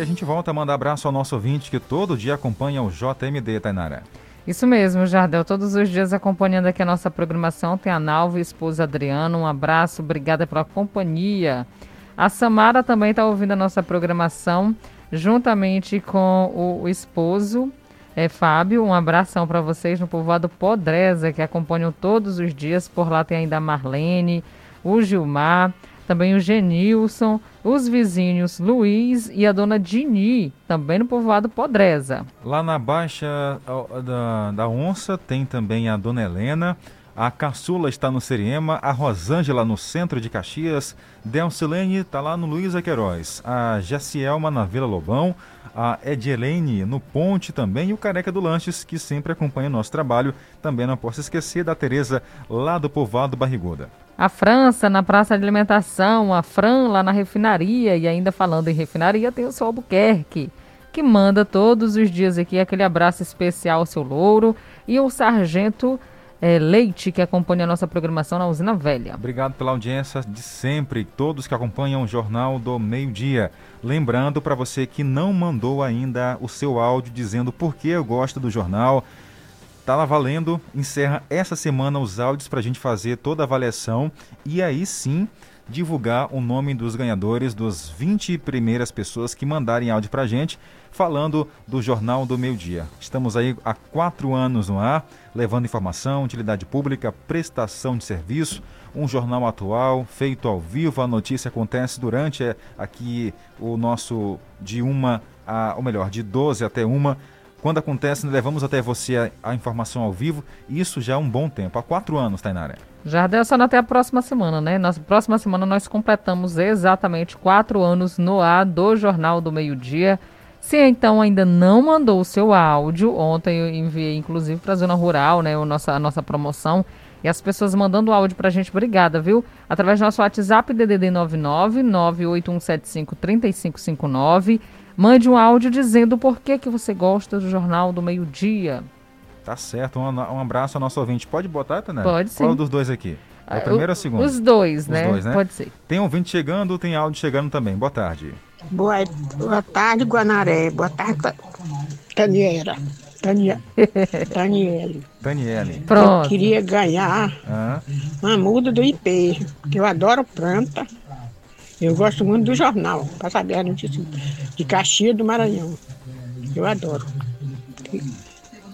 E a gente volta a mandar abraço ao nosso ouvinte que todo dia acompanha o JMD, Tainara. Isso mesmo, Jardel. Todos os dias acompanhando aqui a nossa programação. Tem a Nalva, esposa Adriano. Um abraço, obrigada pela companhia. A Samara também está ouvindo a nossa programação, juntamente com o, o esposo. É, Fábio, um abração para vocês no povoado Podreza, que acompanham todos os dias. Por lá tem ainda a Marlene, o Gilmar, também o Genilson, os vizinhos Luiz e a dona Dini, também no povoado Podreza. Lá na Baixa da, da Onça tem também a dona Helena. A Caçula está no Seriema, a Rosângela no centro de Caxias, Delcilene está lá no Luísa Queiroz, a Jacielma na Vila Lobão, a Edilene no Ponte também e o Careca do Lanches, que sempre acompanha o nosso trabalho. Também não posso esquecer da Tereza lá do Povoado Barriguda. A França na Praça de Alimentação, a Fran lá na refinaria e ainda falando em refinaria tem o seu Albuquerque, que manda todos os dias aqui aquele abraço especial ao seu louro e o Sargento é, Leite, que acompanha a nossa programação na Usina Velha. Obrigado pela audiência de sempre, todos que acompanham o Jornal do Meio Dia. Lembrando para você que não mandou ainda o seu áudio dizendo por que eu gosto do jornal, tá lá valendo. Encerra essa semana os áudios para a gente fazer toda a avaliação e aí sim divulgar o nome dos ganhadores, dos 20 primeiras pessoas que mandarem áudio para a gente falando do Jornal do Meio Dia. Estamos aí há quatro anos no ar, levando informação, utilidade pública, prestação de serviço, um jornal atual, feito ao vivo. A notícia acontece durante é, aqui o nosso de uma, a, ou melhor, de 12 até uma. Quando acontece, levamos até você a, a informação ao vivo, isso já há um bom tempo, há quatro anos, Tainara. Jardel, só até a próxima semana, né? Na próxima semana nós completamos exatamente quatro anos no ar do Jornal do Meio Dia. Se então ainda não mandou o seu áudio, ontem eu enviei inclusive para a Zona Rural, né, a nossa, a nossa promoção, e as pessoas mandando áudio para a gente, obrigada, viu? Através do nosso WhatsApp, DDD 99 98175 3559. Mande um áudio dizendo por que, que você gosta do Jornal do Meio Dia. Tá certo, um, um abraço ao nosso ouvinte. Pode botar, Tanera? Pode sim. Qual dos dois aqui? É o primeiro ou o segundo? Os dois, Os né? dois, né? Pode ser. Tem ouvinte chegando, tem áudio chegando também. Boa tarde. Boa, boa tarde, Guanaré. Boa tarde, Ta- Taniela. Tania, Daniele. Daniele. Eu queria ganhar Ah, uma muda do IP, porque eu adoro planta. Eu gosto muito do jornal, para saber a notícia de Caxias do Maranhão. Eu adoro.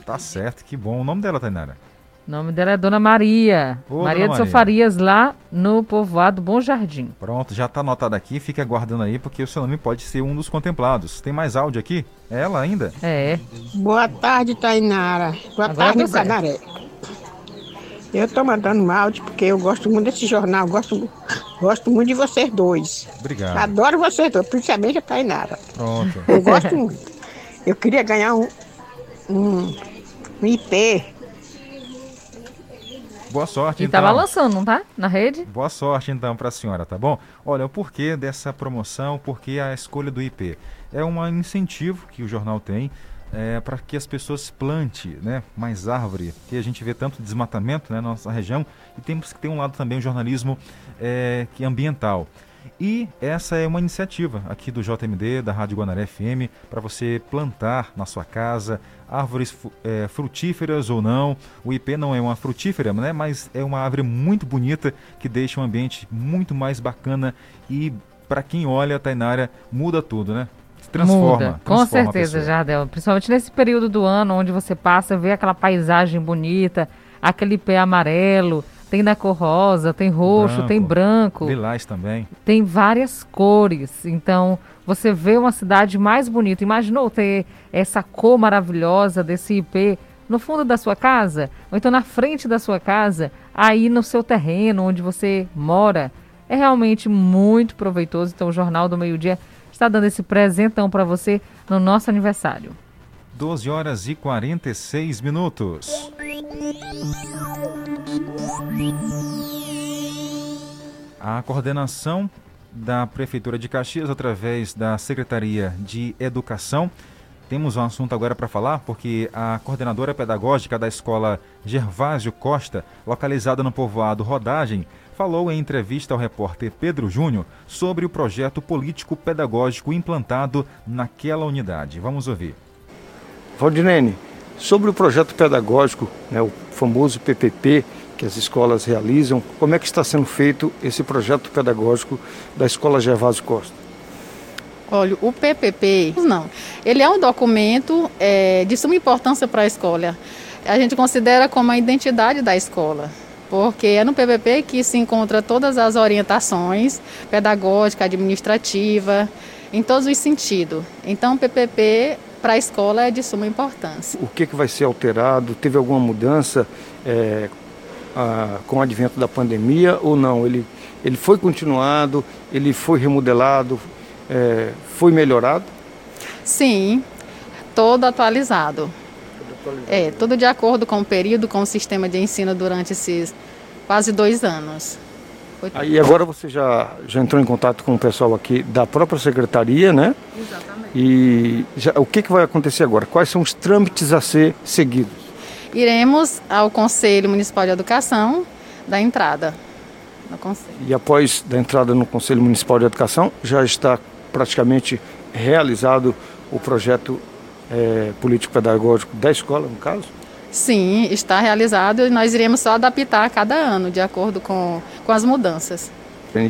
tá certo, que bom. O nome dela, Tainara? O nome dela é Dona Maria. Ô, Maria Dona de. Sofarias, lá no povoado Bom Jardim. Pronto, já tá anotado aqui, fica aguardando aí, porque o seu nome pode ser um dos contemplados. Tem mais áudio aqui? É ela ainda? É. Boa tarde, Tainara. Boa Agora tarde. Guanaré. Eu estou mandando um áudio porque eu gosto muito desse jornal, gosto, gosto muito de vocês dois. Obrigado. Adoro vocês dois, principalmente a Tainara. Pronto. Eu gosto muito. Eu queria ganhar um, um, um IP. Boa sorte, E então. tava lançando, não tá? Na rede? Boa sorte então para a senhora, tá bom? Olha, o porquê dessa promoção, porquê a escolha do IP? É um incentivo que o jornal tem é, para que as pessoas plante né, mais árvore, que a gente vê tanto desmatamento né, na nossa região e temos que ter um lado também o jornalismo é, que é ambiental. E essa é uma iniciativa aqui do JMD, da Rádio Guanaré FM, para você plantar na sua casa árvores é, frutíferas ou não. O IP não é uma frutífera, né? mas é uma árvore muito bonita que deixa um ambiente muito mais bacana e para quem olha, Tainara, muda tudo, né? Transforma. Muda, com transforma a certeza. Jardel. Principalmente nesse período do ano onde você passa, vê aquela paisagem bonita, aquele pé amarelo, tem da cor rosa, tem roxo, tem branco, Lilás também. tem várias cores. Então, você vê uma cidade mais bonita. Imaginou ter essa cor maravilhosa desse IP no fundo da sua casa? Ou então na frente da sua casa, aí no seu terreno onde você mora? É realmente muito proveitoso. Então, o Jornal do Meio Dia está dando esse presentão para você no nosso aniversário. 12 horas e 46 minutos. A coordenação da Prefeitura de Caxias, através da Secretaria de Educação, temos um assunto agora para falar, porque a coordenadora pedagógica da escola Gervásio Costa, localizada no povoado Rodagem, falou em entrevista ao repórter Pedro Júnior sobre o projeto político-pedagógico implantado naquela unidade. Vamos ouvir. Valdinene, sobre o projeto pedagógico, né, o famoso PPP, que as escolas realizam, como é que está sendo feito esse projeto pedagógico da Escola Gervásio Costa? Olha, o PPP, não. Ele é um documento é, de suma importância para a escola. A gente considera como a identidade da escola, porque é no PPP que se encontra todas as orientações pedagógica, administrativa, em todos os sentidos. Então, o PPP para a escola é de suma importância. O que, que vai ser alterado? Teve alguma mudança é, a, com o advento da pandemia ou não? Ele, ele foi continuado, ele foi remodelado, é, foi melhorado? Sim, todo atualizado. É, tudo de acordo com o período, com o sistema de ensino durante esses quase dois anos. Foi Aí agora você já, já entrou em contato com o pessoal aqui da própria secretaria, né? Exatamente. E já, o que, que vai acontecer agora? Quais são os trâmites a ser seguidos? Iremos ao Conselho Municipal de Educação da entrada no Conselho. E após da entrada no Conselho Municipal de Educação, já está praticamente realizado o projeto é, político-pedagógico da escola, no caso? Sim, está realizado e nós iremos só adaptar a cada ano, de acordo com, com as mudanças.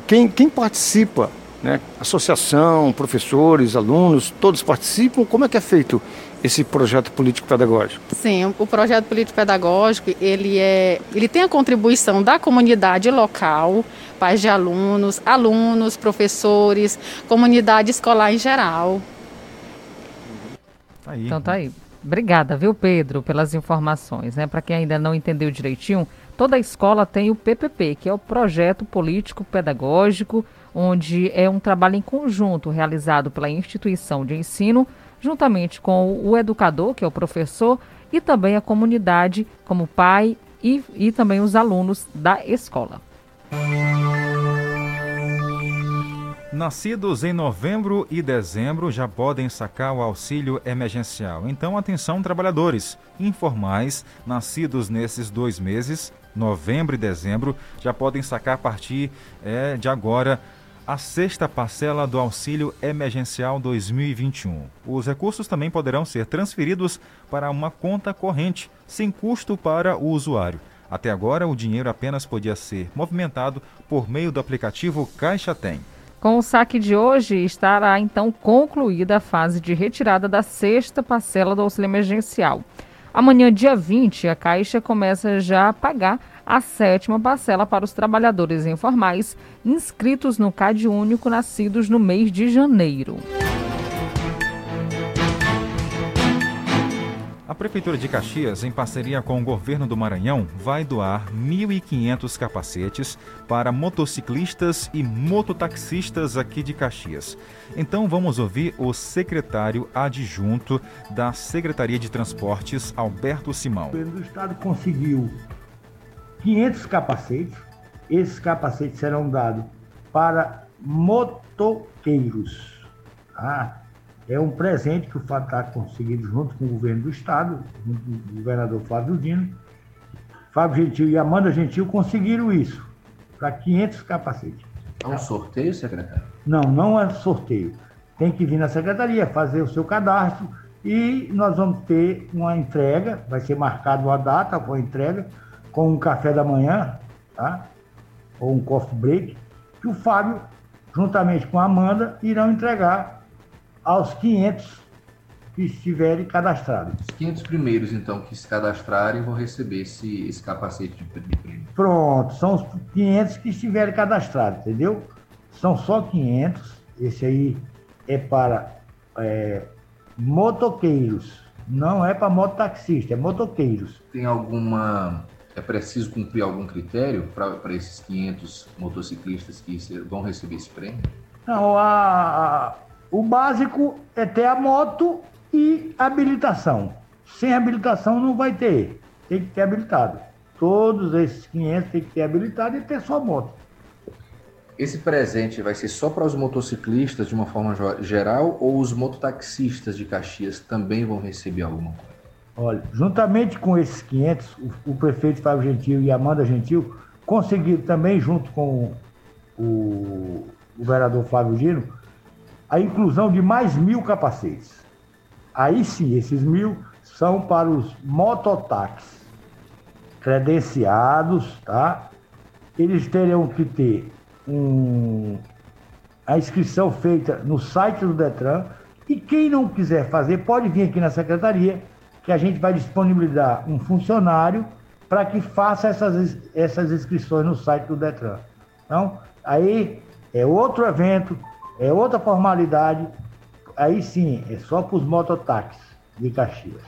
Quem, quem participa, né? associação, professores, alunos, todos participam? Como é que é feito esse projeto político-pedagógico? Sim, o projeto político-pedagógico, ele, é, ele tem a contribuição da comunidade local, pais de alunos, alunos, professores, comunidade escolar em geral. Tá aí. Então tá aí. Obrigada, viu, Pedro, pelas informações. Né? Para quem ainda não entendeu direitinho, toda escola tem o PPP, que é o Projeto Político Pedagógico, onde é um trabalho em conjunto realizado pela instituição de ensino, juntamente com o educador, que é o professor, e também a comunidade, como pai e, e também os alunos da escola. Nascidos em novembro e dezembro já podem sacar o auxílio emergencial. Então, atenção, trabalhadores informais nascidos nesses dois meses, novembro e dezembro, já podem sacar a partir é, de agora a sexta parcela do auxílio emergencial 2021. Os recursos também poderão ser transferidos para uma conta corrente, sem custo para o usuário. Até agora, o dinheiro apenas podia ser movimentado por meio do aplicativo Caixa Tem. Com o saque de hoje, estará então concluída a fase de retirada da sexta parcela do auxílio emergencial. Amanhã, dia 20, a Caixa começa já a pagar a sétima parcela para os trabalhadores informais inscritos no CAD Único nascidos no mês de janeiro. A Prefeitura de Caxias, em parceria com o governo do Maranhão, vai doar 1.500 capacetes para motociclistas e mototaxistas aqui de Caxias. Então vamos ouvir o secretário adjunto da Secretaria de Transportes, Alberto Simão. O governo do estado conseguiu 500 capacetes. Esses capacetes serão dados para motoqueiros. Tá? É um presente que o Fábio está conseguindo junto com o governo do estado, o governador Flávio Dino. Fábio Gentil e Amanda Gentil conseguiram isso, para 500 capacetes. É um sorteio, secretário? Não, não é sorteio. Tem que vir na secretaria, fazer o seu cadastro e nós vamos ter uma entrega, vai ser marcada uma data com a entrega, com um café da manhã, tá? ou um coffee break, que o Fábio, juntamente com a Amanda, irão entregar aos 500 que estiverem cadastrados. Os 500 primeiros, então, que se cadastrarem vão receber esse, esse capacete de prêmio. Pronto, são os 500 que estiverem cadastrados, entendeu? São só 500. Esse aí é para é, motoqueiros, não é para mototaxista, é motoqueiros. Tem alguma. É preciso cumprir algum critério para esses 500 motociclistas que vão receber esse prêmio? Não, a- a- o básico é ter a moto e habilitação. Sem habilitação não vai ter, tem que ter habilitado. Todos esses 500 tem que ter habilitado e ter sua moto. Esse presente vai ser só para os motociclistas de uma forma geral ou os mototaxistas de Caxias também vão receber alguma coisa? Olha, juntamente com esses 500, o, o prefeito Fábio Gentil e Amanda Gentil conseguiram também, junto com o, o vereador Flávio Gino, a inclusão de mais mil capacetes. Aí sim, esses mil são para os mototáxis credenciados, tá? Eles terão que ter um, a inscrição feita no site do Detran. E quem não quiser fazer, pode vir aqui na secretaria, que a gente vai disponibilizar um funcionário para que faça essas, essas inscrições no site do Detran. Então, aí é outro evento, é outra formalidade. Aí sim, é só para os mototáxis de Caxias.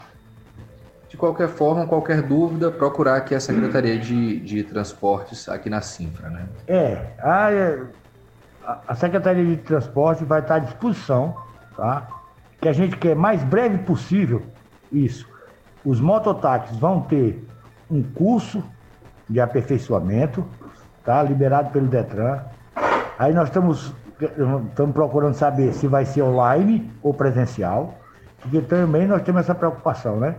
De qualquer forma, qualquer dúvida, procurar aqui a Secretaria de, de Transportes aqui na Sinfra, né? É, a, a- Secretaria de Transporte vai estar à disposição, tá? Que a gente quer mais breve possível isso. Os mototáxis vão ter um curso de aperfeiçoamento, tá? Liberado pelo Detran. Aí nós estamos, estamos procurando saber se vai ser online ou presencial, porque também nós temos essa preocupação, né?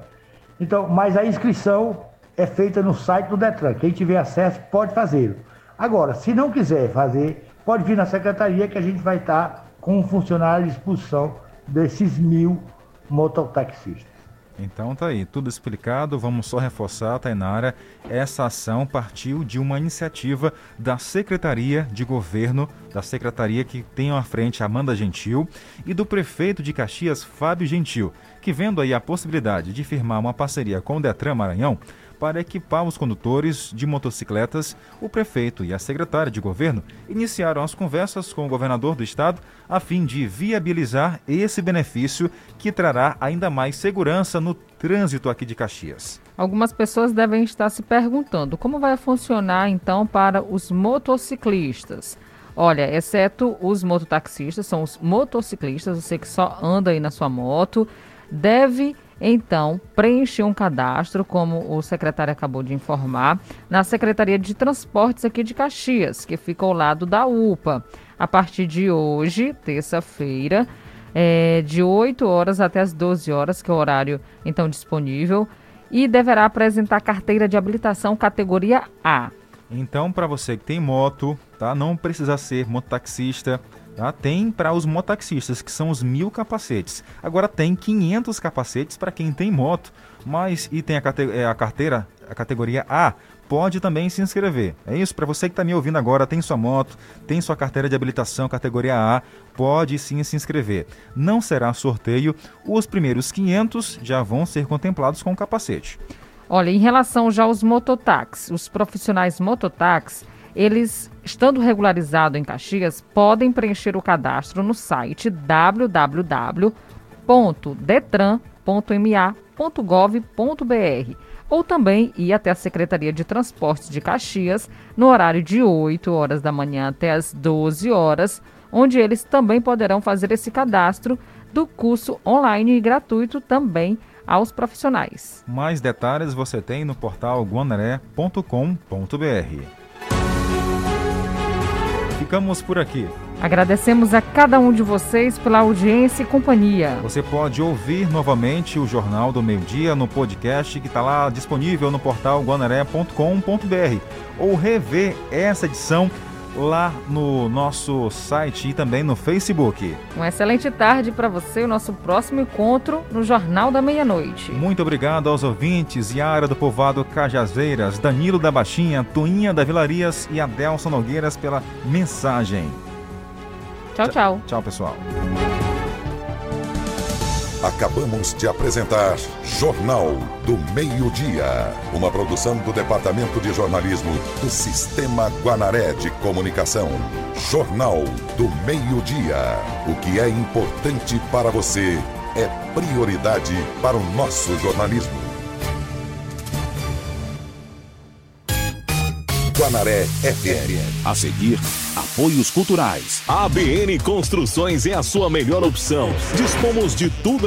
Então, mas a inscrição é feita no site do Detran. Quem tiver acesso pode fazê-lo. Agora, se não quiser fazer, pode vir na secretaria que a gente vai estar com um funcionário à disposição desses mil mototaxistas. Então tá aí, tudo explicado. Vamos só reforçar, Tainara, essa ação partiu de uma iniciativa da Secretaria de Governo, da secretaria que tem à frente Amanda Gentil, e do prefeito de Caxias, Fábio Gentil, que vendo aí a possibilidade de firmar uma parceria com o Detran Maranhão para equipar os condutores de motocicletas, o prefeito e a secretária de governo iniciaram as conversas com o governador do estado a fim de viabilizar esse benefício que trará ainda mais segurança no trânsito aqui de Caxias. Algumas pessoas devem estar se perguntando como vai funcionar então para os motociclistas. Olha, exceto os mototaxistas, são os motociclistas, você que só anda aí na sua moto, deve então preencher um cadastro, como o secretário acabou de informar, na Secretaria de Transportes aqui de Caxias, que fica ao lado da UPA. A partir de hoje, terça-feira, é, de 8 horas até as 12 horas, que é o horário então disponível, e deverá apresentar carteira de habilitação categoria A. Então, para você que tem moto, tá? Não precisa ser mototaxista, tá? Tem para os mototaxistas, que são os mil capacetes. Agora tem 500 capacetes para quem tem moto, mas e tem a, é, a carteira, a categoria A, pode também se inscrever. É isso, para você que está me ouvindo agora, tem sua moto, tem sua carteira de habilitação categoria A, pode sim se inscrever. Não será sorteio, os primeiros 500 já vão ser contemplados com capacete. Olha, em relação já aos mototáxis, os profissionais mototáxis, eles, estando regularizados em Caxias, podem preencher o cadastro no site www.detran.ma.gov.br ou também ir até a Secretaria de Transportes de Caxias no horário de 8 horas da manhã até as 12 horas, onde eles também poderão fazer esse cadastro do curso online e gratuito também aos profissionais. Mais detalhes você tem no portal guanaré.com.br. Ficamos por aqui. Agradecemos a cada um de vocês pela audiência e companhia. Você pode ouvir novamente o Jornal do Meio Dia no podcast que está lá disponível no portal guanaré.com.br ou rever essa edição lá no nosso site e também no Facebook. Uma excelente tarde para você, o nosso próximo encontro no Jornal da Meia-Noite. Muito obrigado aos ouvintes, Yara do Povoado Cajazeiras, Danilo da Baixinha, Toinha da Vilarias e Adelson Nogueiras pela mensagem. Tchau, tchau. Tchau, pessoal. Acabamos de apresentar Jornal do Meio-Dia, uma produção do Departamento de Jornalismo do Sistema Guanaré de Comunicação. Jornal do Meio-Dia. O que é importante para você é prioridade para o nosso jornalismo. Guanaré FM. A seguir, apoios culturais. ABN Construções é a sua melhor opção. Dispomos de tudo